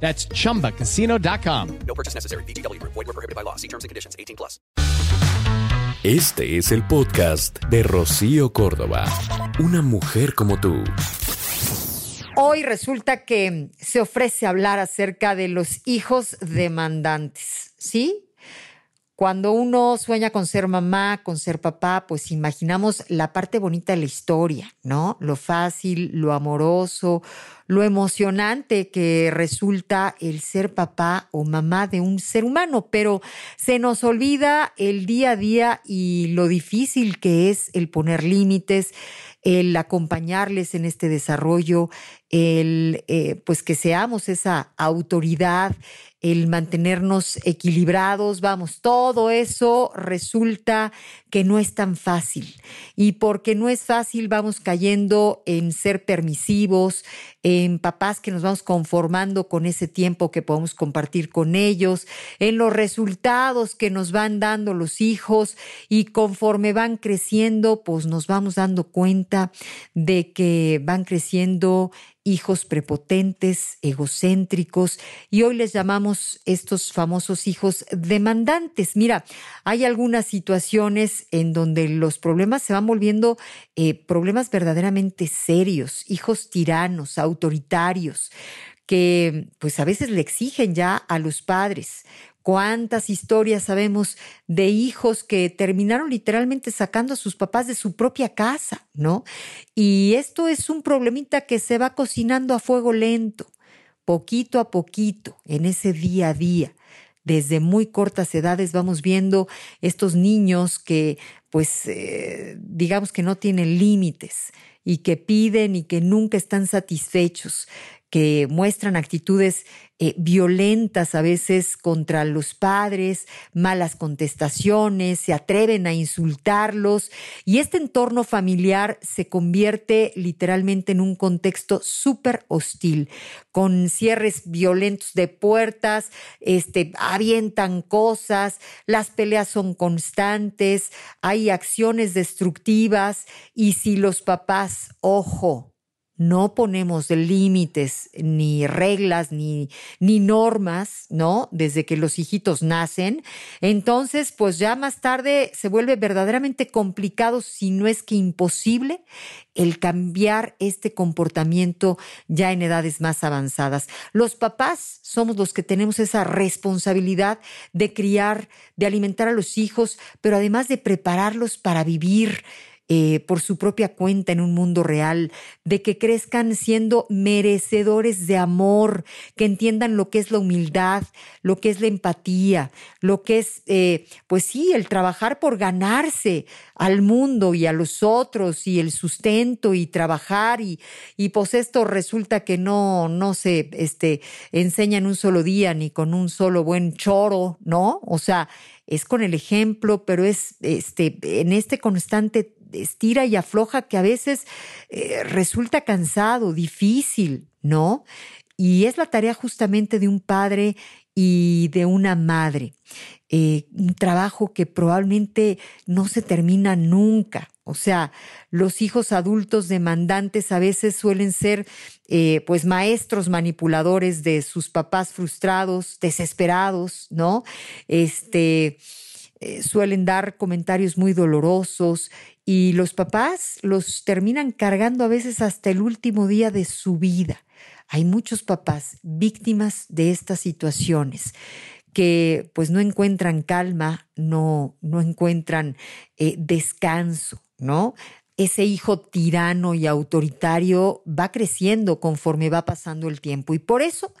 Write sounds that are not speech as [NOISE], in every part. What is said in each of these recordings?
That's chumbacasino.com. No purchase necessary. BGW. Void were prohibited by law. See terms and conditions. 18 plus. Este es el podcast de Rocío Córdoba. Una mujer como tú. Hoy resulta que se ofrece hablar acerca de los hijos demandantes, ¿sí? Cuando uno sueña con ser mamá, con ser papá, pues imaginamos la parte bonita de la historia, ¿no? Lo fácil, lo amoroso, lo emocionante que resulta el ser papá o mamá de un ser humano, pero se nos olvida el día a día y lo difícil que es el poner límites, el acompañarles en este desarrollo, el eh, pues que seamos esa autoridad, el mantenernos equilibrados, vamos, todo eso resulta que no es tan fácil. Y porque no es fácil, vamos cayendo en ser permisivos, en papás que nos vamos conformando con ese tiempo que podemos compartir con ellos, en los resultados que nos van dando los hijos y conforme van creciendo, pues nos vamos dando cuenta de que van creciendo hijos prepotentes, egocéntricos, y hoy les llamamos estos famosos hijos demandantes. Mira, hay algunas situaciones en donde los problemas se van volviendo eh, problemas verdaderamente serios, hijos tiranos, autoritarios, que pues a veces le exigen ya a los padres ¿Cuántas historias sabemos de hijos que terminaron literalmente sacando a sus papás de su propia casa, ¿no? Y esto es un problemita que se va cocinando a fuego lento, poquito a poquito, en ese día a día. Desde muy cortas edades vamos viendo estos niños que, pues, eh, digamos que no tienen límites y que piden y que nunca están satisfechos, que muestran actitudes eh, violentas a veces contra los padres, malas contestaciones, se atreven a insultarlos y este entorno familiar se convierte literalmente en un contexto súper hostil, con cierres violentos de puertas, este, avientan cosas, las peleas son constantes, hay acciones destructivas y si los papás, ojo, no ponemos límites, ni reglas, ni, ni normas, ¿no? Desde que los hijitos nacen. Entonces, pues ya más tarde se vuelve verdaderamente complicado, si no es que imposible, el cambiar este comportamiento ya en edades más avanzadas. Los papás somos los que tenemos esa responsabilidad de criar, de alimentar a los hijos, pero además de prepararlos para vivir eh, por su propia cuenta en un mundo real, de que crezcan siendo merecedores de amor, que entiendan lo que es la humildad, lo que es la empatía, lo que es, eh, pues sí, el trabajar por ganarse al mundo y a los otros y el sustento y trabajar y, y pues esto resulta que no, no se este, enseña en un solo día ni con un solo buen choro, ¿no? O sea, es con el ejemplo, pero es este, en este constante estira y afloja que a veces eh, resulta cansado, difícil, ¿no? Y es la tarea justamente de un padre y de una madre. Eh, un trabajo que probablemente no se termina nunca. O sea, los hijos adultos demandantes a veces suelen ser eh, pues maestros manipuladores de sus papás frustrados, desesperados, ¿no? Este, suelen dar comentarios muy dolorosos y los papás los terminan cargando a veces hasta el último día de su vida. Hay muchos papás víctimas de estas situaciones que pues no encuentran calma, no, no encuentran eh, descanso, ¿no? Ese hijo tirano y autoritario va creciendo conforme va pasando el tiempo y por eso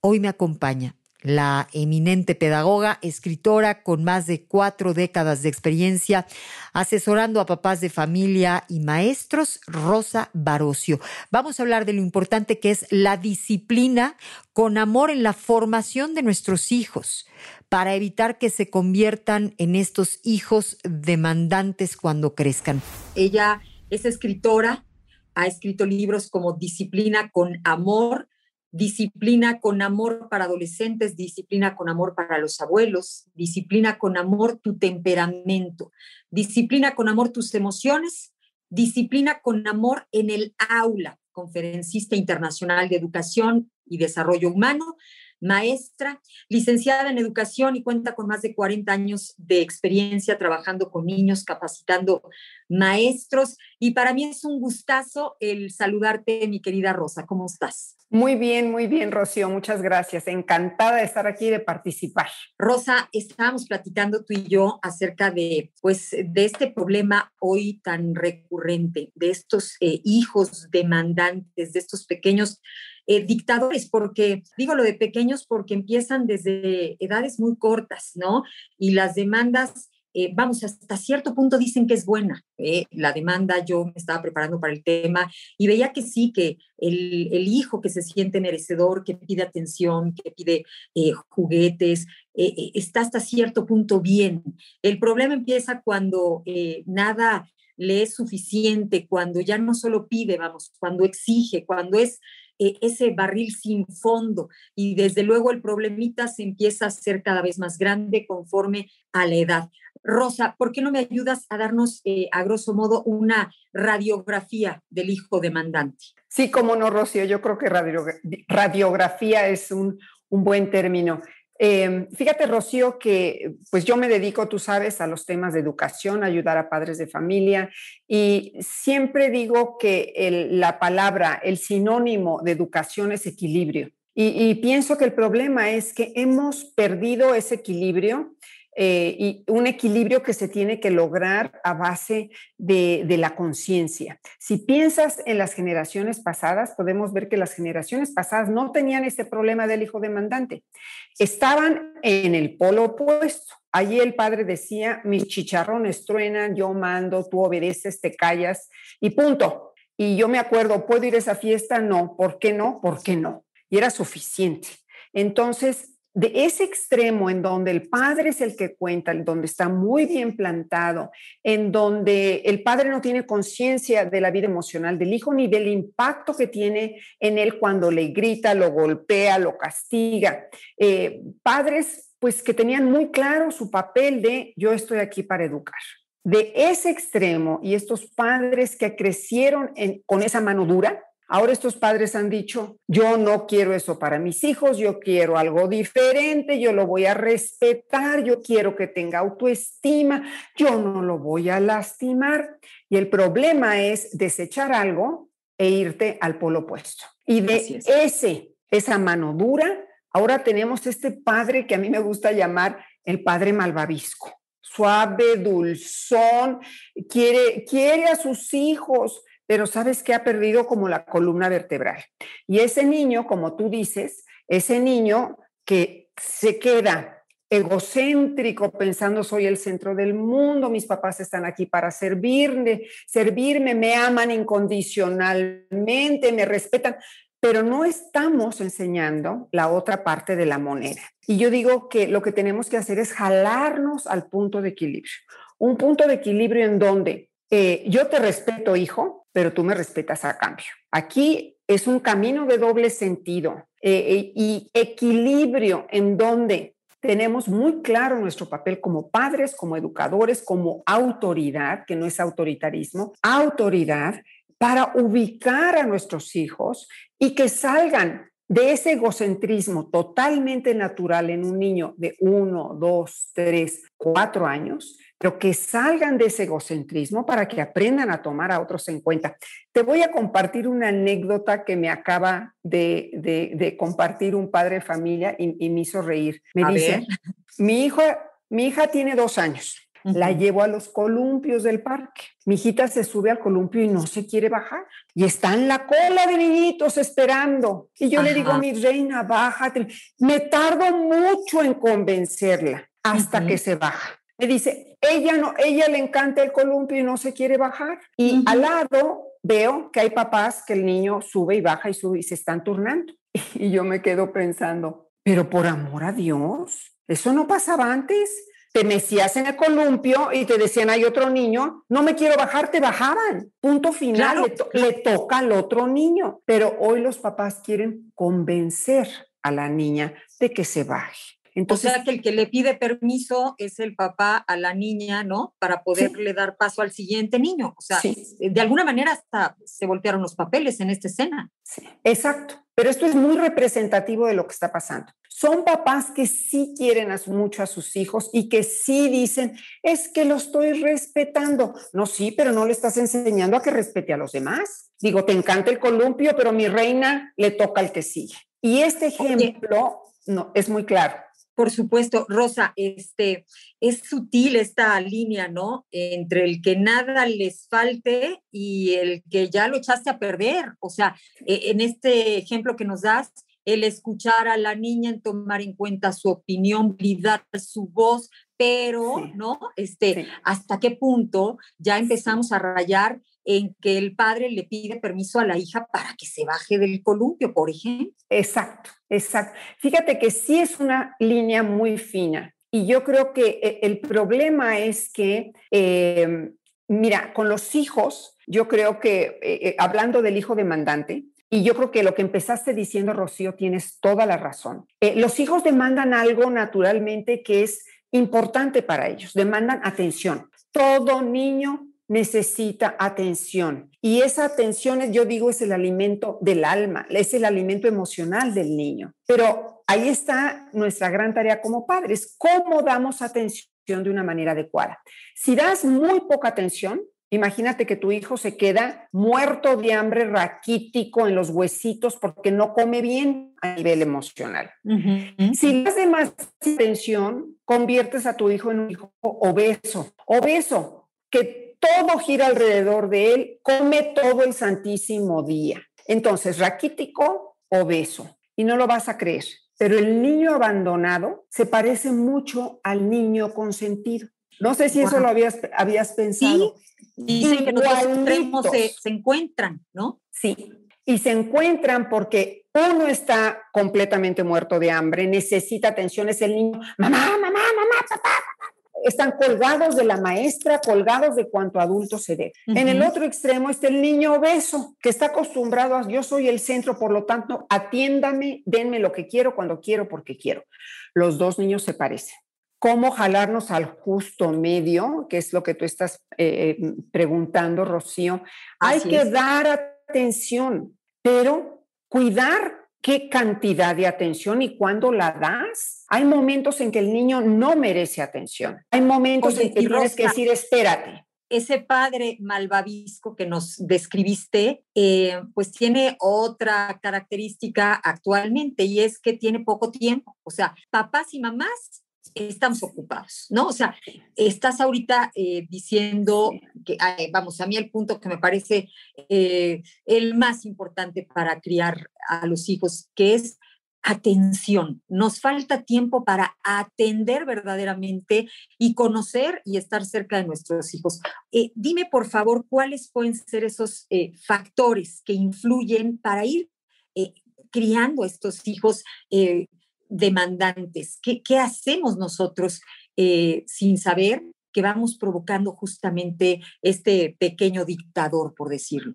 hoy me acompaña la eminente pedagoga, escritora con más de cuatro décadas de experiencia asesorando a papás de familia y maestros, Rosa Barocio. Vamos a hablar de lo importante que es la disciplina con amor en la formación de nuestros hijos para evitar que se conviertan en estos hijos demandantes cuando crezcan. Ella es escritora, ha escrito libros como Disciplina con Amor, disciplina con amor para adolescentes, disciplina con amor para los abuelos, disciplina con amor tu temperamento, disciplina con amor tus emociones, disciplina con amor en el aula, conferencista internacional de educación y desarrollo humano, maestra, licenciada en educación y cuenta con más de 40 años de experiencia trabajando con niños, capacitando maestros. Y para mí es un gustazo el saludarte, mi querida Rosa. ¿Cómo estás? Muy bien, muy bien, Rocío. Muchas gracias. Encantada de estar aquí y de participar. Rosa, estábamos platicando tú y yo acerca de, pues, de este problema hoy tan recurrente, de estos eh, hijos demandantes, de estos pequeños eh, dictadores, porque digo lo de pequeños porque empiezan desde edades muy cortas, ¿no? Y las demandas eh, vamos, hasta cierto punto dicen que es buena. ¿eh? la demanda, yo me estaba preparando para el tema y veía que sí, que el, hijo que se siente merecedor, que pide atención, que pide eh, juguetes, está hasta cierto punto bien. El problema empieza cuando nada le es suficiente, cuando ya no solo pide, vamos, cuando exige, cuando es ese barril sin fondo y desde luego el problemita se empieza a ser cada vez más grande conforme a la edad. Rosa, ¿por qué no me ayudas a darnos, eh, a grosso modo, una radiografía del hijo demandante? Sí, como no, Rocío, yo creo que radiografía es un, buen término. Em, fíjate, Rocío, que pues yo me dedico, tú sabes, a los temas de educación, ayudar a padres de familia y siempre digo que la palabra, el sinónimo de educación es equilibrio. y pienso que el problema es que hemos perdido ese equilibrio eh, y un equilibrio que se tiene que lograr a base de, de la conciencia. Si piensas en las generaciones pasadas, podemos ver que las generaciones pasadas no tenían este problema del hijo demandante. Estaban en el polo opuesto. Allí el padre decía, mis chicharrones truenan, yo mando, tú obedeces, te callas y punto. Y yo me acuerdo, ¿puedo ir a esa fiesta? No. ¿Por qué no? ¿Por qué no? Y era suficiente. Entonces, de ese extremo en donde el padre es el que cuenta, en donde está muy bien plantado, en donde el padre no tiene conciencia de la vida emocional del hijo ni del impacto que tiene en él cuando le grita, lo golpea, lo castiga. Eh, padres, pues que tenían muy claro su papel de yo estoy aquí para educar. De ese extremo y estos padres que crecieron con esa mano dura, Ahora estos padres han dicho, yo no quiero eso para mis hijos, yo quiero algo diferente, yo lo voy a respetar, yo quiero que tenga autoestima, yo no lo voy a lastimar. Y el problema es desechar algo e irte al polo opuesto. Y de ese, esa mano dura, ahora tenemos este padre que a mí me gusta llamar el padre malvavisco. Suave, dulzón, quiere, quiere a sus hijos, pero sabes que ha perdido como la columna vertebral. Y ese niño, como tú dices, ese niño que se queda egocéntrico pensando soy el centro del mundo, mis papás están aquí para servirme, servirme, me aman incondicionalmente, me respetan, pero no estamos enseñando la otra parte de la moneda. Y yo digo que lo que tenemos que hacer es jalarnos al punto de equilibrio. Un punto de equilibrio en donde eh, yo te respeto, hijo, pero tú me respetas a cambio. Aquí es un camino de doble sentido eh, eh, y equilibrio en donde tenemos muy claro nuestro papel como padres, como educadores, como autoridad, que no es autoritarismo, autoridad para ubicar a nuestros hijos y que salgan de ese egocentrismo totalmente natural en un niño de uno, dos, tres, cuatro años pero que salgan de ese egocentrismo para que aprendan a tomar a otros en cuenta. Te voy a compartir una anécdota que me acaba de, compartir un padre de familia y, me hizo reír. Me dice, mi, hijo, mi hija tiene dos años La llevo a los columpios del parque. Mi hijita se sube al columpio y no se quiere bajar. Y está en la cola de niñitos esperando. Y yo le digo, mi reina, bájate. Me tardo mucho en convencerla hasta que se baja. Me dice, ella no, ella le encanta el columpio y no se quiere bajar. Y al lado veo que hay papás que el niño sube y baja y sube y se están turnando. [LAUGHS] Y yo me quedo pensando, pero por amor a Dios, eso no pasaba antes te mecías en el columpio y te decían, hay otro niño, no me quiero bajar, te bajaban. Punto final, le, toca al otro niño. Pero hoy los papás quieren convencer a la niña de que se baje. Entonces, o sea, que el que le pide permiso es el papá a la niña, ¿no? Para poderle dar paso al siguiente niño. O sea, de alguna manera hasta se voltearon los papeles en esta escena. Sí, exacto. Pero esto es muy representativo de lo que está pasando son papás que sí quieren mucho a sus hijos y que sí dicen, es que lo estoy respetando. No, sí, pero no le estás enseñando a que respete a los demás. Digo, te encanta el columpio, pero mi reina le toca al que sigue. Y este ejemplo no, es muy claro. Por supuesto, Rosa, este, es sutil esta línea, ¿no? Entre el que nada les falte y el que ya lo echaste a perder. O sea, e, en este ejemplo que nos das, el escuchar a la niña, en tomar en cuenta su opinión, validar su voz, pero, ¿no? Este, ¿hasta qué punto ya empezamos a rayar en que el padre le pide permiso a la hija para que se baje del columpio, por ejemplo? Exacto, exacto. Fíjate que sí es una línea muy fina. Y yo creo que eh, el problema es que, em, mira, con los hijos, yo creo que, eh, eh, hablando del hijo demandante, y yo creo que lo que empezaste diciendo, Rocío, tienes toda la razón. Los hijos demandan algo naturalmente que es importante para ellos, demandan atención. Todo niño necesita atención y esa atención, yo digo, es el alimento del alma, es el alimento emocional del niño. Pero ahí está nuestra gran tarea como padres, cómo damos atención de una manera adecuada. Si das muy poca atención, Imagínate que tu hijo se queda muerto de hambre, raquítico en los huesitos porque no come bien a nivel emocional. Si le das más atención, conviertes a tu hijo en un hijo obeso, obeso, que todo gira alrededor de él, come todo el santísimo día. Entonces, raquítico, obeso. Y no lo vas a creer, pero el niño abandonado se parece mucho al niño consentido. No sé si eso lo habías, habías pensado. Dicen que los extremos se, se encuentran, ¿no? Sí, y se encuentran porque uno está completamente muerto de hambre, necesita atención, es el niño, mamá, mamá, mamá, papá, están colgados de la maestra, colgados de cuanto adulto se dé. En el otro extremo está el niño obeso, que está acostumbrado a yo soy el centro, por lo tanto, atiéndame, denme lo que quiero, cuando quiero, porque quiero. Los dos niños se parecen cómo jalarnos al justo medio, que es lo que tú estás eh, eh, preguntando, Rocío. Hay que dar atención, pero cuidar qué cantidad de atención y cuándo la das. Hay momentos en que el niño no merece atención. Hay momentos en que tienes que decir, espérate. Ese padre malvavisco que nos describiste, eh, pues tiene otra característica actualmente y es que tiene poco tiempo. O sea, papás y mamás estamos ocupados, ¿no? O sea, estás ahorita eh, diciendo que, vamos, a mí el punto que me parece eh, el más importante para criar a los hijos, que es atención. Nos falta tiempo para atender verdaderamente y conocer y estar cerca de nuestros hijos. Eh, dime, por favor, cuáles pueden ser esos factores que influyen para ir criando a estos hijos demandantes. ¿Qué, qué hacemos nosotros eh, sin saber que vamos provocando justamente este pequeño dictador, por decirlo?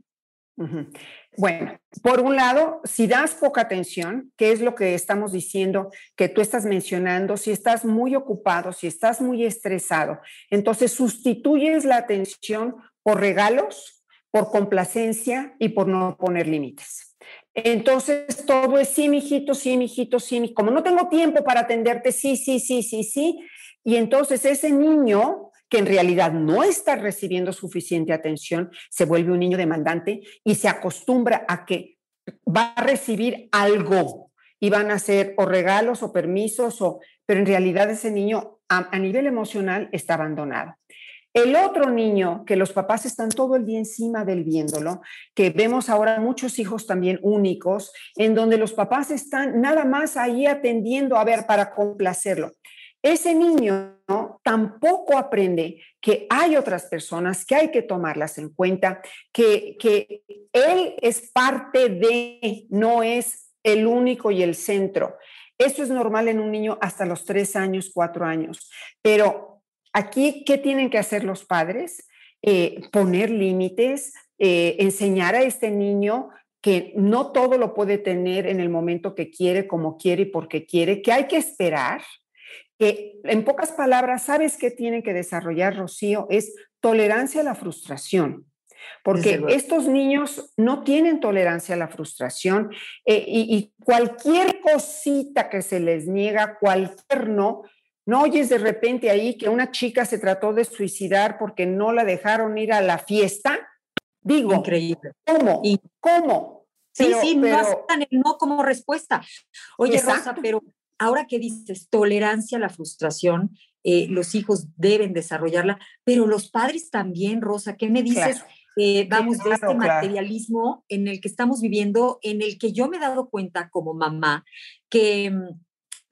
Bueno, por un lado, si das poca atención, ¿qué es lo que estamos diciendo que tú estás mencionando? Si estás muy ocupado, si estás muy estresado, entonces sustituyes la atención por regalos, por complacencia y por no poner límites. Entonces todo es sí, mijito, sí, mijito, sí, como no tengo tiempo para atenderte, sí, sí, sí, sí, sí. Y entonces ese niño que en realidad no está recibiendo suficiente atención, se vuelve un niño demandante y se acostumbra a que va a recibir algo y van a ser o regalos o permisos o pero en realidad ese niño a, nivel emocional está abandonado. El otro niño, que los papás están todo el día encima del viéndolo, que vemos ahora muchos hijos también únicos, en donde los papás están nada más ahí atendiendo a ver para complacerlo. Ese niño tampoco aprende que hay otras personas que hay que tomarlas en cuenta, que, que él es parte de, no es el único y el centro. Eso es normal en un niño hasta los tres años, cuatro años. Pero aquí, ¿qué tienen que hacer los padres? Eh, poner límites, eh, enseñar a este niño que no todo lo puede tener en el momento que quiere, como quiere y porque quiere, que hay que esperar, que en pocas palabras, ¿sabes qué tiene que desarrollar Rocío? Es tolerancia a la frustración. Porque estos niños no tienen tolerancia a la frustración eh, y, y, cualquier cosita que se les niega, cualquier no, no oyes de repente ahí que una chica se trató de suicidar porque no la dejaron ir a la fiesta. Digo, increíble. ¿Cómo? Y, ¿Cómo? Sí, sí, no aceptan el no como respuesta. Oye, Rosa, pero ahora que dices tolerancia a la frustración, eh, los hijos deben desarrollarla, pero los padres también, Rosa, ¿qué me dices? Eh, vamos, de este materialismo en el que estamos viviendo, en el que yo me he dado cuenta como mamá que mm,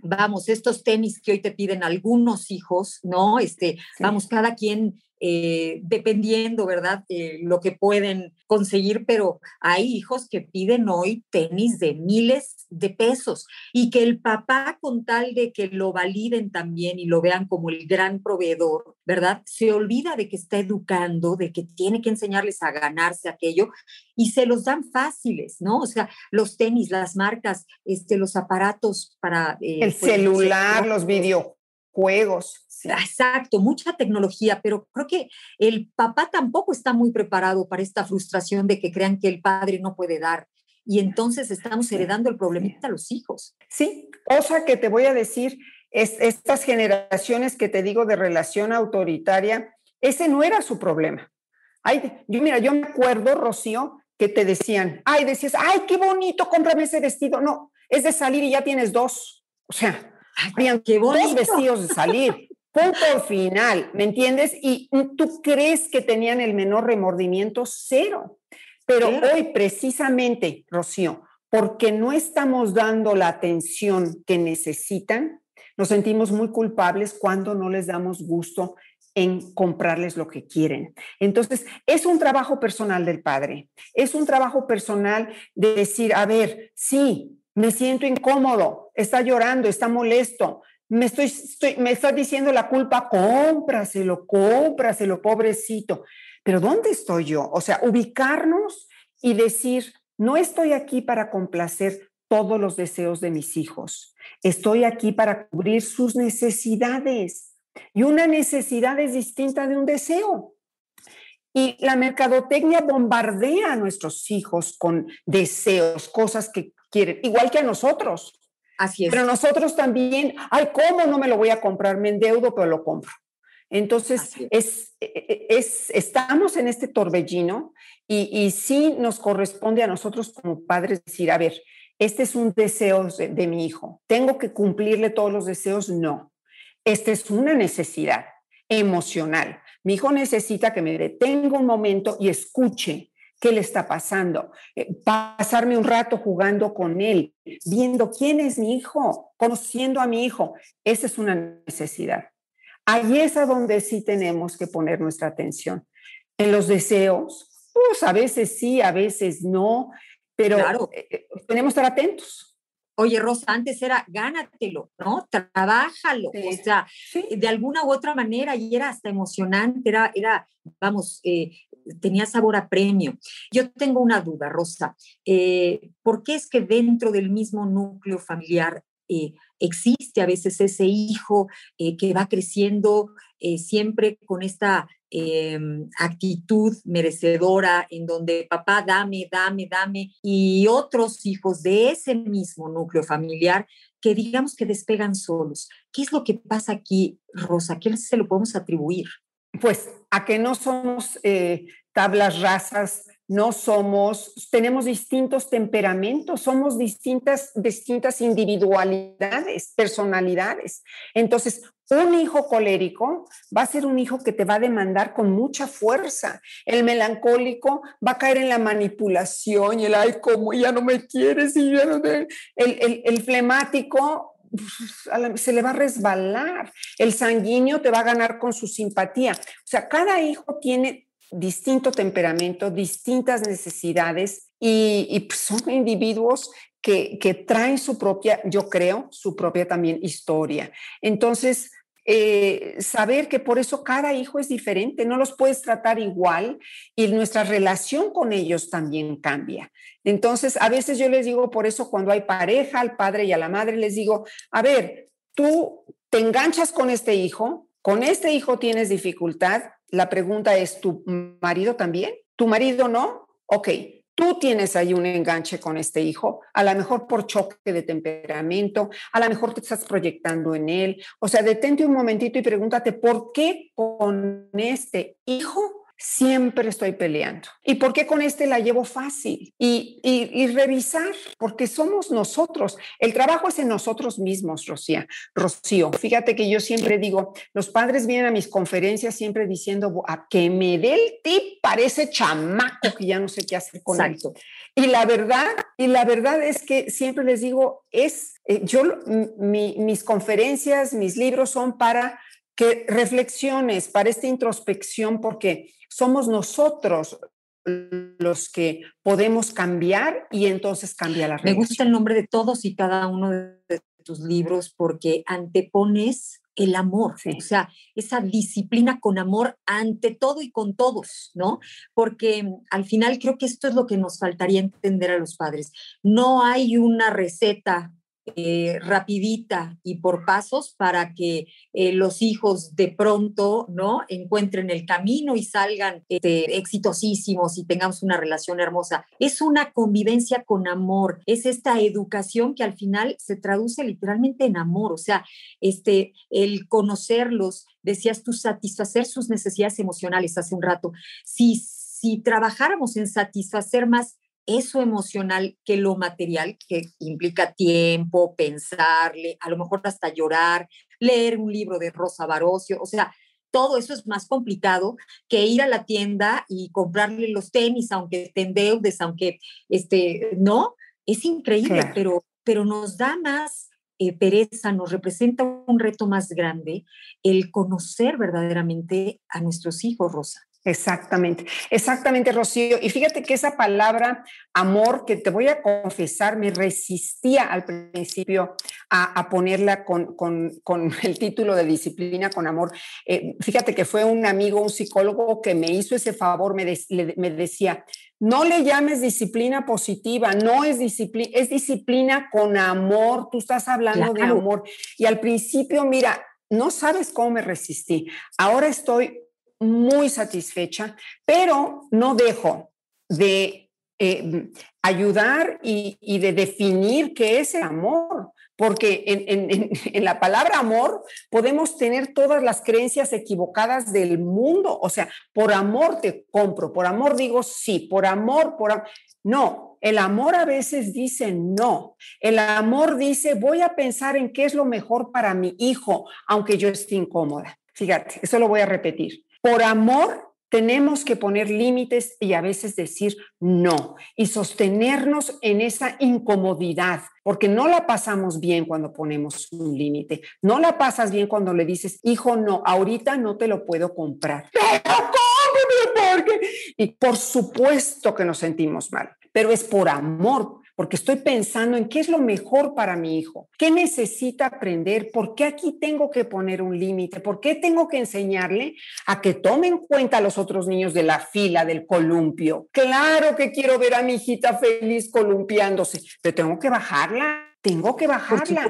vamos, estos tenis que hoy te piden algunos hijos, ¿no? Este, vamos, cada quien eh, dependiendo, ¿verdad?, de lo que pueden conseguir, pero hay hijos que piden hoy tenis de miles de pesos y que el papá, con tal de que lo validen también y lo vean como el gran proveedor, ¿verdad?, se olvida de que está educando, de que tiene que enseñarles a ganarse aquello y se los dan fáciles, ¿no? O sea, los tenis, las marcas, este, los aparatos para... Eh, el pues, celular, los videojuegos. Exacto, mucha tecnología, pero creo que el papá tampoco está muy preparado para esta frustración de que crean que el padre no puede dar. Y entonces estamos heredando el problemita a los hijos. Sí, cosa que te voy a decir, es, estas generaciones que te digo de relación autoritaria, ese no era su problema. Ay, yo, mira, yo me acuerdo, Rocío, que te decían, ay, decías, ay, qué bonito, cómprame ese vestido. No, es de salir y ya tienes dos. O sea, habían qué dos vestidos de salir. Punto final, ¿me entiendes? Y tú crees que tenían el menor remordimiento, cero. Pero hoy precisamente, Rocío, porque no estamos dando la atención que necesitan, nos sentimos muy culpables cuando no les damos gusto en comprarles lo que quieren. Entonces, es un trabajo personal del padre, es un trabajo personal de decir, a ver, sí, me siento incómodo, está llorando, está molesto, me estoy, me estás diciendo la culpa, cómpraselo, cómpraselo, pobrecito. Pero ¿dónde estoy yo? O sea, ubicarnos y decir, no estoy aquí para complacer todos los deseos de mis hijos. Estoy aquí para cubrir sus necesidades. Y una necesidad es distinta de un deseo. Y la mercadotecnia bombardea a nuestros hijos con deseos, cosas que quieren, igual que a nosotros. Así es. Pero nosotros también, ay, ¿cómo no me lo voy a comprar? Me endeudo, pero lo compro. Entonces, es. E, e, es, estamos en este torbellino y, y, sí nos corresponde a nosotros como padres decir, a ver, este es un deseo de, de mi hijo, ¿tengo que cumplirle todos los deseos? No, esta es una necesidad emocional. Mi hijo necesita que me detenga un momento y escuche qué le está pasando, eh, pasarme un rato jugando con él, viendo quién es mi hijo, conociendo a mi hijo. Esa es una necesidad. Ahí es a donde sí tenemos que poner nuestra atención. En los deseos, pues a veces sí, a veces no, pero eh, eh, tenemos que estar atentos. Oye, Rosa, antes era gánatelo, ¿no? Trabájalo, o sea, de alguna u otra manera, y era hasta emocionante, era, era vamos, eh, tenía sabor a premio. Yo tengo una duda, Rosa. Eh, ¿Por qué es que dentro del mismo núcleo familiar eh, existe a veces ese hijo que va creciendo siempre con esta Em, actitud merecedora en donde papá dame, dame, dame, y otros hijos de ese mismo núcleo familiar que digamos que despegan solos. ¿Qué es lo que pasa aquí, Rosa? ¿Qué se lo podemos atribuir? Pues a que no somos eh, tablas rasas, no somos, tenemos distintos temperamentos, somos distintas, distintas individualidades, personalidades. Entonces, Un hijo colérico va a ser un hijo que te va a demandar con mucha fuerza. El melancólico va a caer en la manipulación y el, ay, como ya no me quieres y el, el, el flemático se le va a resbalar. El sanguíneo te va a ganar con su simpatía. O sea, cada hijo tiene distinto temperamento, distintas necesidades y, pues, son individuos que, que, traen su propia, yo creo, su propia también historia. Entonces, eh, saber que por eso cada hijo es diferente, no los puedes tratar igual y nuestra relación con ellos también cambia. Entonces, a veces yo les digo, por eso cuando hay pareja, al padre y a la madre, les digo, a ver, tú te enganchas con este hijo, con este hijo tienes dificultad, la pregunta es, ¿tu marido también? ¿Tu marido no? Ok, tú tienes ahí un enganche con este hijo, a lo mejor por choque de temperamento, a lo mejor te estás proyectando en él. O sea, detente un momentito y pregúntate, ¿por qué con este hijo siempre estoy peleando. ¿Y por qué con este la llevo fácil? Y, y, revisar, porque somos nosotros. El trabajo es en nosotros mismos, Rocía. Rocío, fíjate que yo siempre digo, los padres vienen a mis conferencias siempre diciendo, a que me dé el tip, parece chamaco que ya no sé qué hacer con esto. Y la verdad, y la verdad es que siempre les digo, es, eh, yo, mis conferencias, mis libros son para que reflexiones, para esta introspección, porque somos nosotros los que podemos cambiar y entonces cambia la realidad. Me gusta el nombre de todos y cada uno de tus libros porque antepones el amor, o sea, esa disciplina con amor ante todo y con todos, ¿no? Porque al final creo que esto es lo que nos faltaría entender a los padres. No hay una receta eh, rapidita y por pasos para que eh, los hijos de pronto no encuentren el camino y salgan este, exitosísimos y tengamos una relación hermosa. Es una convivencia con amor, es esta educación que al final se traduce literalmente en amor, o sea, este, el conocerlos, decías tú, satisfacer sus necesidades emocionales hace un rato. Si, si trabajáramos en satisfacer más eso emocional que lo material, que implica tiempo, pensarle, a lo mejor hasta llorar, leer un libro de Rosa Barocio, o sea, todo eso es más complicado que ir a la tienda y comprarle los tenis, aunque te endeudes, aunque, este, no, es increíble, pero, pero nos da más eh, pereza, nos representa un reto más grande el conocer verdaderamente a nuestros hijos, Rosa. Exactamente, exactamente, Rocío. Y fíjate que esa palabra amor, que te voy a confesar, me resistía al principio a, ponerla con, [LAUGHS] el título de disciplina con amor. Eh, fíjate que fue un amigo, un psicólogo que me hizo ese favor, me, me decía, no le llames disciplina positiva, no es disciplina, es disciplina con amor, tú estás hablando de amor. Y al principio, mira, no sabes cómo me resistí. Ahora estoy muy satisfecha, pero no dejo de eh, ayudar y, de definir qué es el amor, porque [LAUGHS] en, la palabra amor podemos tener todas las creencias equivocadas del mundo, o sea, por amor te compro, por amor digo sí, por amor, por no, el amor a veces dice no. El amor dice, voy a pensar en qué es lo mejor para mi hijo, aunque yo esté incómoda. Fíjate, eso lo voy a repetir. Por amor tenemos que poner límites y a veces decir no y sostenernos en esa incomodidad, porque no la pasamos bien cuando ponemos un límite, no la pasas bien cuando le dices, hijo, no, ahorita no te lo puedo comprar. Y por supuesto que nos sentimos mal, pero es por amor, porque estoy pensando en qué es lo mejor para mi hijo, qué necesita aprender, por qué aquí tengo que poner un límite, por qué tengo que enseñarle a que tome en cuenta a los otros niños de la fila del columpio. Claro que quiero ver a mi hijita feliz columpiándose, pero tengo que bajarla tengo que bajarla.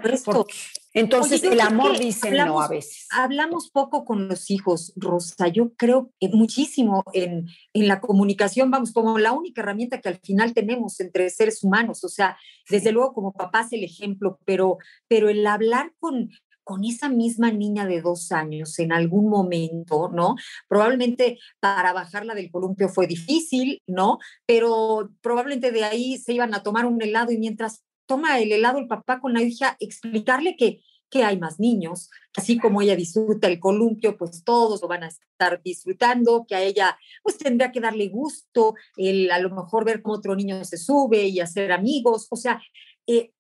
Entonces el amor dice no a veces. Hablamos poco con los hijos, Rosa. Yo creo que muchísimo en, en la comunicación, vamos, como la única herramienta que al final tenemos entre seres humanos. O sea, desde luego como papás el ejemplo, pero, pero el hablar con, con esa misma niña de dos años en algún momento, ¿no? Probablemente para bajarla del columpio fue difícil, ¿no? Pero probablemente de ahí se iban a tomar un helado y mientras toma el helado el papá con la hija, explicarle que, que hay más niños, así como ella disfruta el columpio, pues todos lo van a estar disfrutando, que a ella pues tendrá que darle gusto, el a lo mejor ver cómo otro niño se sube y hacer amigos, o sea, eh,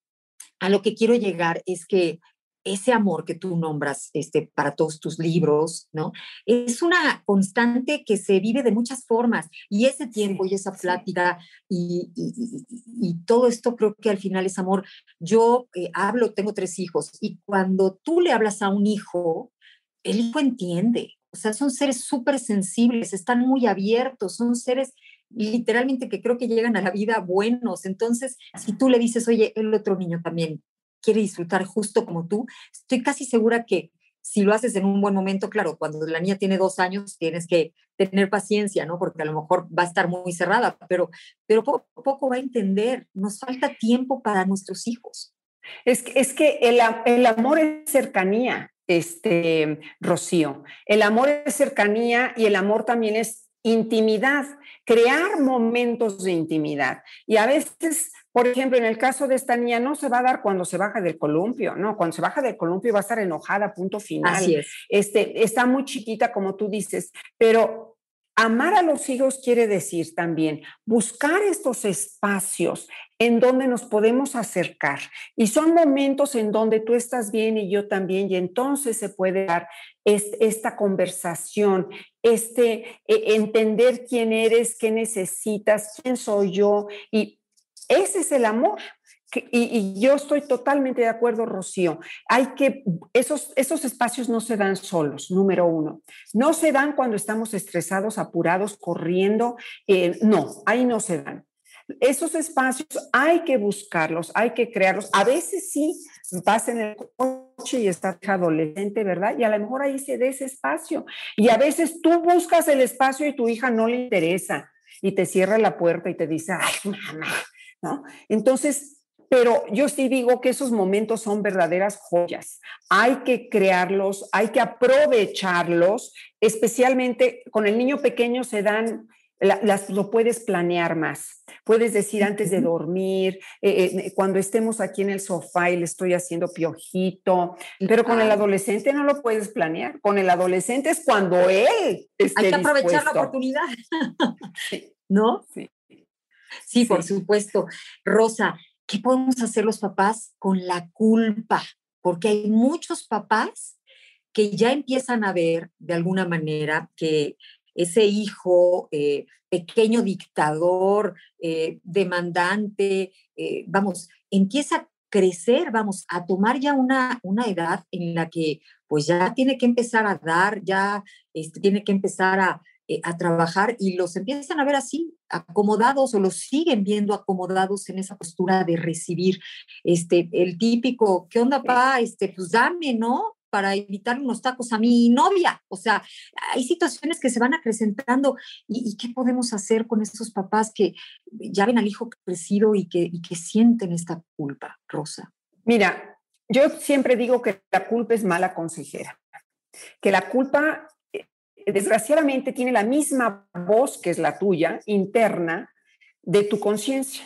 a lo que quiero llegar es que ese amor que tú nombras este, para todos tus libros, ¿no? Es una constante que se vive de muchas formas y ese tiempo y esa plática y, y, todo esto creo que al final es amor. Yo eh, hablo, tengo tres hijos y cuando tú le hablas a un hijo, el hijo entiende, o sea, son seres súper sensibles, están muy abiertos, son seres literalmente que creo que llegan a la vida buenos. Entonces, si tú le dices, oye, el otro niño también quiere disfrutar justo como tú, estoy casi segura que si lo haces en un buen momento, claro, cuando la niña tiene dos años tienes que tener paciencia, ¿no? Porque a lo mejor va a estar muy cerrada, pero, pero poco a poco va a entender. Nos falta tiempo para nuestros hijos. Es es que el, el amor es cercanía, este, Rocío. El amor es cercanía y el amor también es intimidad, crear momentos de intimidad. Y a veces por ejemplo, en el caso de esta niña, no se va a dar cuando se baja del columpio, ¿no? Cuando se baja del columpio va a estar enojada, punto final. Así es. Este, está muy chiquita, como tú dices, pero amar a los hijos quiere decir también buscar estos espacios en donde nos podemos acercar. Y son momentos en donde tú estás bien y yo también, y entonces se puede dar esta conversación, este e, entender quién eres, qué necesitas, quién soy yo, y ese es el amor. Y, yo estoy totalmente de acuerdo, Rocío. Hay que, esos, esos espacios no se dan solos, número uno. No se dan cuando estamos estresados, apurados, corriendo. Eh, no, ahí no se dan. Esos espacios hay que buscarlos, hay que crearlos. A veces sí, vas en el coche y estás adolescente, ¿verdad? Y a lo mejor ahí se dé ese espacio. Y a veces tú buscas el espacio y tu hija no le interesa y te cierra la puerta y te dice, ay, mamá, entonces, pero yo sí digo que esos momentos son verdaderas joyas. Hay que crearlos, hay que aprovecharlos, especialmente con el niño pequeño se dan las, lo puedes planear más. Puedes decir antes de dormir, eh, eh, cuando estemos aquí en el sofá y le estoy haciendo piojito, pero con el adolescente no lo puedes planear. Con el adolescente es cuando él esté Hay que aprovechar la oportunidad, [LAUGHS] ¿no? Sí. Sí, por supuesto. Rosa, ¿qué podemos hacer los papás con la culpa? Porque hay muchos papás que ya empiezan a ver de alguna manera que ese hijo eh, pequeño dictador, eh, demandante, eh, vamos, empieza a crecer, vamos, a tomar ya una, una edad en la que pues ya tiene que empezar a dar, ya este, tiene que empezar a, eh, a trabajar y los empiezan a ver así, acomodados o los siguen viendo acomodados en esa postura de recibir este, el típico, ¿qué onda, pa? Este, pues dame, ¿no? para evitar unos tacos a mi novia. O sea, hay situaciones que se van acrecentando y, qué podemos hacer con estos papás que ya ven al hijo crecido y que, y que sienten esta culpa, Rosa. Mira, yo siempre digo que la culpa es mala consejera, que la culpa desgraciadamente tiene la misma voz que es la tuya, interna, de tu conciencia.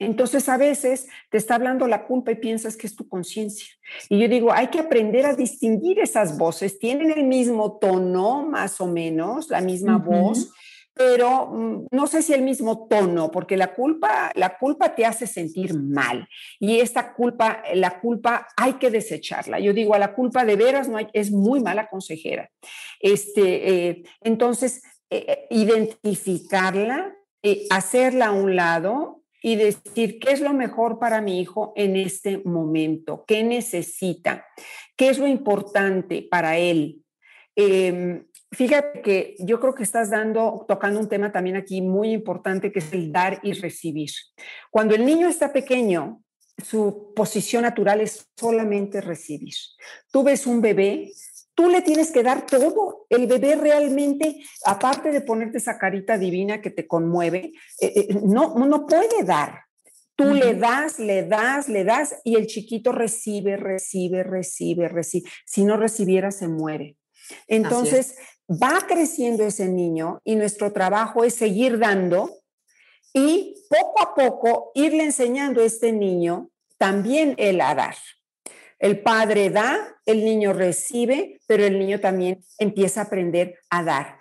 Entonces a veces te está hablando la culpa y piensas que es tu conciencia. Y yo digo, hay que aprender a distinguir esas voces. Tienen el mismo tono, más o menos, la misma voz, pero mm, no sé si el mismo tono, porque la culpa, la culpa te hace sentir mal y esta culpa, la culpa hay que desecharla. Yo digo, a la culpa de veras no es muy mala consejera. Este, eh, entonces, eh, eh, identificarla, hacerla a un lado y decir qué es lo mejor para mi hijo en este momento, qué necesita, qué es lo importante para él. Em, Fíjate que yo creo que estás dando, tocando un tema también aquí muy importante que es el dar y recibir. Cuando el niño está pequeño, su posición natural es solamente recibir. Tú ves un bebé, tú le tienes que dar todo. El bebé realmente, aparte de ponerte esa carita divina que te conmueve, eh, eh, no, no puede dar. Tú le das, le das, le das y el chiquito recibe, recibe, recibe, recibe. Si no recibiera, se muere. Entonces, va creciendo ese niño y nuestro trabajo es seguir dando y poco a poco irle enseñando a este niño también el a dar. El padre da, el niño recibe, pero el niño también empieza a aprender a dar.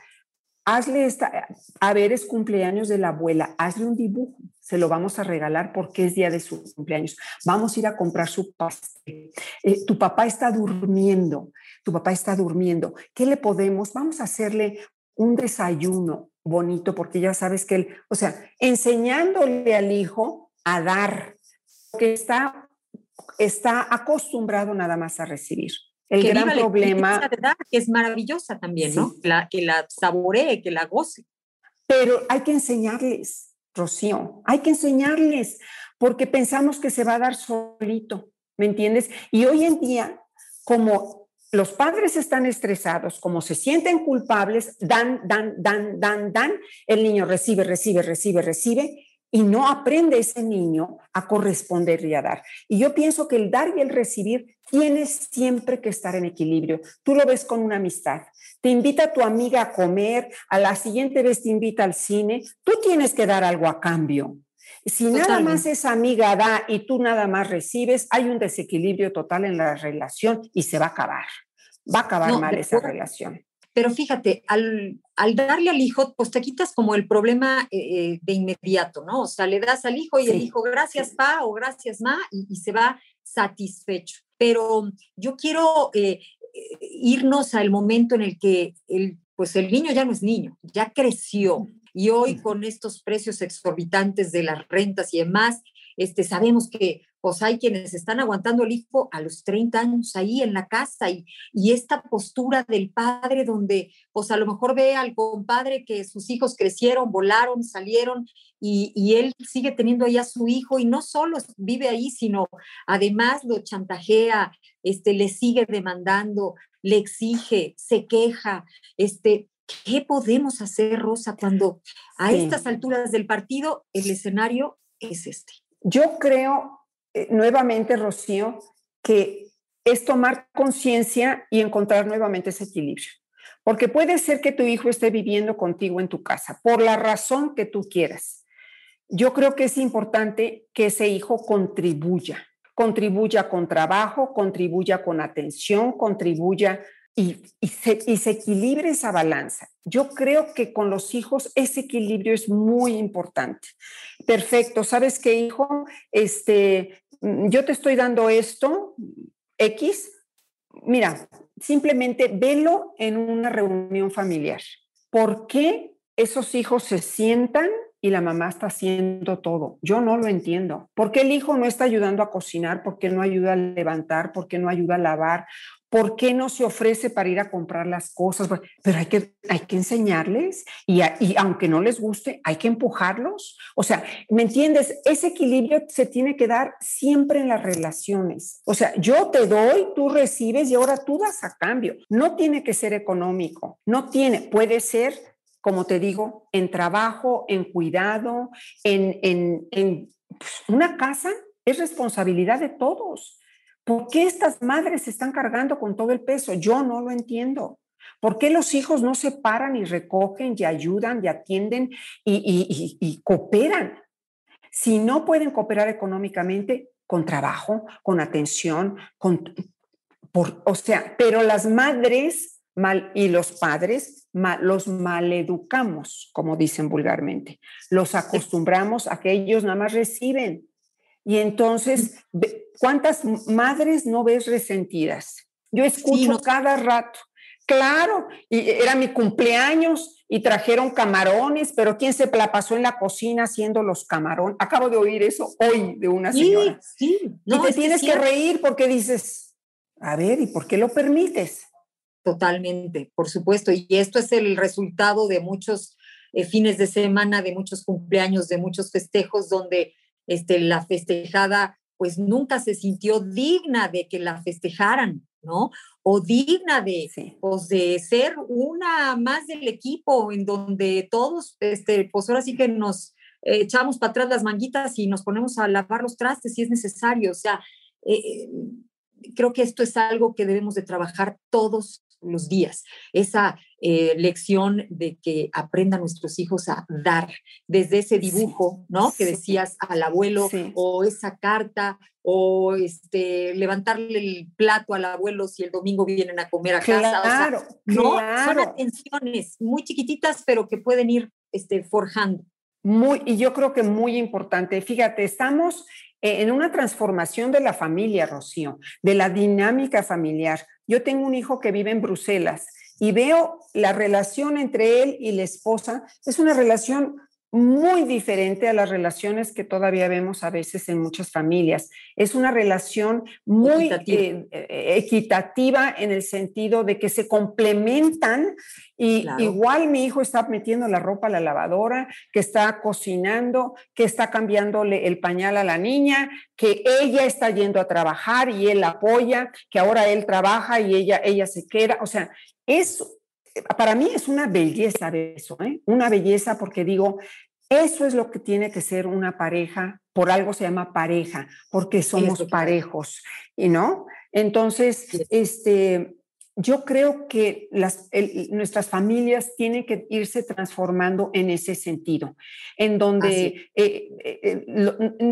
Hazle esta, a ver, es cumpleaños de la abuela, hazle un dibujo, se lo vamos a regalar porque es día de su cumpleaños. Vamos a ir a comprar su pastel. Eh, tu papá está durmiendo, tu papá está durmiendo. ¿Qué le podemos? Vamos a hacerle un desayuno bonito porque ya sabes que él, o sea, enseñándole al hijo a dar, que está está acostumbrado nada más a recibir. El gran problema... que es maravillosa también, ¿no? que la saboree, que la goce. Pero hay que enseñarles, Rocío, hay que enseñarles, porque pensamos que se va a dar solito, ¿me entiendes? Y hoy en día, como los padres están estresados, como se sienten culpables, dan, dan, dan, dan, dan, el niño recibe, recibe, recibe, recibe, y no aprende ese niño a corresponder y a dar. Y yo pienso que el dar y el recibir tiene siempre que estar en equilibrio. Tú lo ves con una amistad. Te invita a tu amiga a comer, a la siguiente vez te invita al cine, tú tienes que dar algo a cambio. Si nada más esa amiga da y tú nada más recibes, hay un desequilibrio total en la relación y se va a acabar. Va a acabar mal esa relación. Pero fíjate, al, darle al hijo, pues te quitas como el problema eh, eh, de inmediato, ¿no? O sea, le das al hijo y el hijo, gracias, pa, o gracias, ma, y, se va satisfecho. Pero yo quiero eh, irnos al momento en el que el, pues el niño ya no es niño, ya creció. Y hoy con estos precios exorbitantes de las rentas y demás, este, sabemos que pues hay quienes están aguantando el hijo a los 30 años ahí en la casa y, y esta postura del padre donde pues a lo mejor ve al compadre que sus hijos crecieron, volaron, salieron y, y, él sigue teniendo ahí a su hijo y no solo vive ahí, sino además lo chantajea, este, le sigue demandando, le exige, se queja, este, ¿qué podemos hacer, Rosa, cuando a estas alturas del partido el escenario es este? Yo creo eh, nuevamente, Rocío, que es tomar conciencia y encontrar nuevamente ese equilibrio. Porque puede ser que tu hijo esté viviendo contigo en tu casa, por la razón que tú quieras. Yo creo que es importante que ese hijo contribuya, contribuya con trabajo, contribuya con atención, contribuya y, se, y equilibre esa balanza. Yo creo que con los hijos ese equilibrio es muy importante. Perfecto, ¿sabes qué, hijo? Este, mm, yo te estoy dando esto, X. Mira, simplemente velo en una reunión familiar. ¿Por qué esos hijos se sientan y la mamá está haciendo todo. Yo no lo entiendo. ¿Por qué el hijo no está ayudando a cocinar? ¿Por qué no ayuda a levantar? ¿Por qué no ayuda a lavar? ¿Por qué no se ofrece para ir a comprar las cosas? Pero hay que, hay que enseñarles y, y, aunque no les guste, hay que empujarlos. O sea, ¿me entiendes? Ese equilibrio se tiene que dar siempre en las relaciones. O sea, yo te doy, tú recibes y ahora tú das a cambio. No tiene que ser económico, no tiene, puede ser como te digo, en trabajo, en cuidado, en, en, en pues, una casa, es responsabilidad de todos. ¿Por qué estas madres se están cargando con todo el peso? Yo no lo entiendo. ¿Por qué los hijos no se paran y recogen y ayudan y atienden y, cooperan? Si no pueden cooperar económicamente, con trabajo, con atención, con, por, o sea, pero las madres mal, y los padres los maleducamos, como dicen vulgarmente. Los acostumbramos a que ellos nada más reciben. Y entonces, ¿cuántas madres no ves resentidas? Yo escucho cada rato. Claro, y era mi cumpleaños y trajeron camarones, pero ¿quién se la pasó en la cocina haciendo los camarones? Acabo de oír eso hoy de una señora. Sí, sí. y te tienes que reír porque dices, a ver, ¿y por qué lo permites? Totalmente, por supuesto. Y esto es el resultado de muchos eh, fines de semana, de muchos cumpleaños, de muchos festejos, donde este, la festejada pues nunca se sintió digna de que la festejaran, ¿no? O digna de, pues, de ser una más del equipo en donde todos, este, pues ahora sí que nos echamos para atrás las manguitas y nos ponemos a lavar los trastes si es necesario. O sea, eh, creo que esto es algo que debemos de trabajar todos los días. Esa eh, lección de que aprendan nuestros hijos a dar, desde ese dibujo, ¿no? Que decías al abuelo, o esa carta, o este, levantarle el plato al abuelo si el domingo vienen a comer a casa. Claro, ¿no? Son atenciones muy chiquititas, pero que pueden ir este, forjando. Muy, y yo creo que muy importante. Fíjate, estamos eh, en una transformación de la familia, Rocío, de la dinámica familiar. Yo tengo un hijo que vive en Bruselas y veo la relación entre él y la esposa. Es una relación muy diferente a las relaciones que todavía vemos a veces en muchas familias. Es una relación muy eh, eh, equitativa, en el sentido de que se complementan y igual mi hijo está metiendo la ropa a la lavadora, que está cocinando, que está cambiándole el pañal a la niña, que ella está yendo a trabajar y él apoya, que ahora él trabaja y ella, ella se queda. O sea, es para mí es una belleza de eso, ¿eh? una belleza porque digo, eso es lo que tiene que ser una pareja, por algo se llama pareja, porque somos parejos, ¿y no? Entonces, este, yo creo que las, nuestras familias tienen que irse transformando en ese sentido, en donde, eh, eh,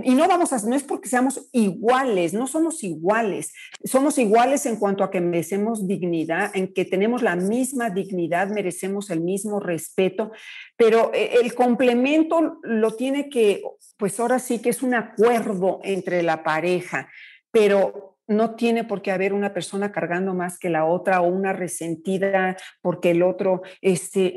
y no vamos a, no es porque seamos iguales, no somos iguales, somos iguales en cuanto a que merecemos dignidad, en que tenemos la misma dignidad, merecemos el mismo respeto, pero eh, el complemento lo tiene que, pues ahora sí que es un acuerdo entre la pareja, pero no tiene por qué haber una persona cargando más que la otra o una resentida porque el otro este,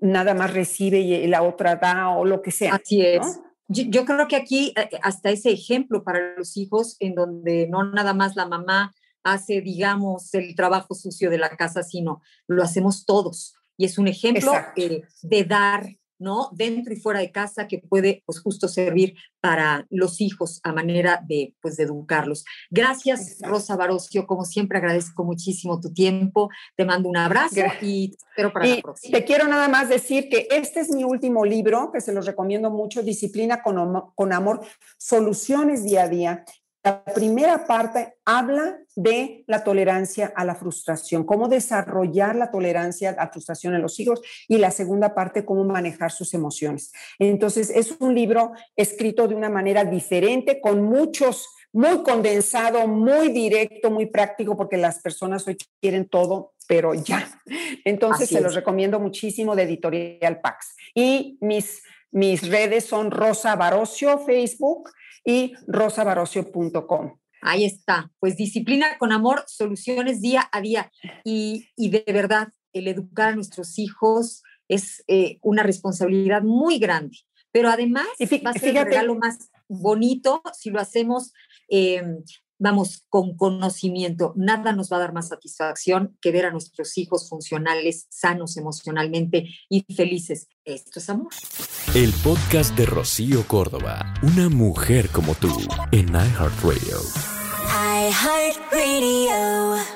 nada más recibe y la otra da o lo que sea. Así es. Yo, creo que aquí eh, hasta ese ejemplo para los hijos en donde no nada más la mamá hace, digamos, el trabajo sucio de la casa, sino lo hacemos todos. Y es un ejemplo eh, de dar, ¿no? Dentro y fuera de casa que puede pues justo servir para los hijos a manera de pues de educarlos. Gracias Rosa Barocio, como siempre agradezco muchísimo tu tiempo, te mando un abrazo y te espero para la próxima. Te quiero nada más decir que este es mi último libro, que se los recomiendo mucho, Disciplina con, con Amor, Soluciones Día a Día. La primera parte habla de la tolerancia a la frustración, cómo desarrollar la tolerancia a la frustración en los hijos y la segunda parte, cómo manejar sus emociones. Entonces, es un libro escrito de una manera diferente, con muchos, muy condensado, muy directo, muy práctico, porque las personas hoy quieren todo, pero ya. Entonces, se los recomiendo muchísimo de Editorial Pax. Y mis, mis redes son Rosa Barocio, Facebook y rosabarocio.com. Ahí está, pues disciplina con amor, soluciones día a día. Y, de verdad, el educar a nuestros hijos es eh, una responsabilidad muy grande. Pero además va a ser el regalo más bonito si lo hacemos eh, vamos, con conocimiento. Nada nos va a dar más satisfacción que ver a nuestros hijos funcionales, sanos emocionalmente y felices. Esto es amor. El podcast de Rocío Córdoba, una mujer como tú, en iHeartRadio. iHeartRadio.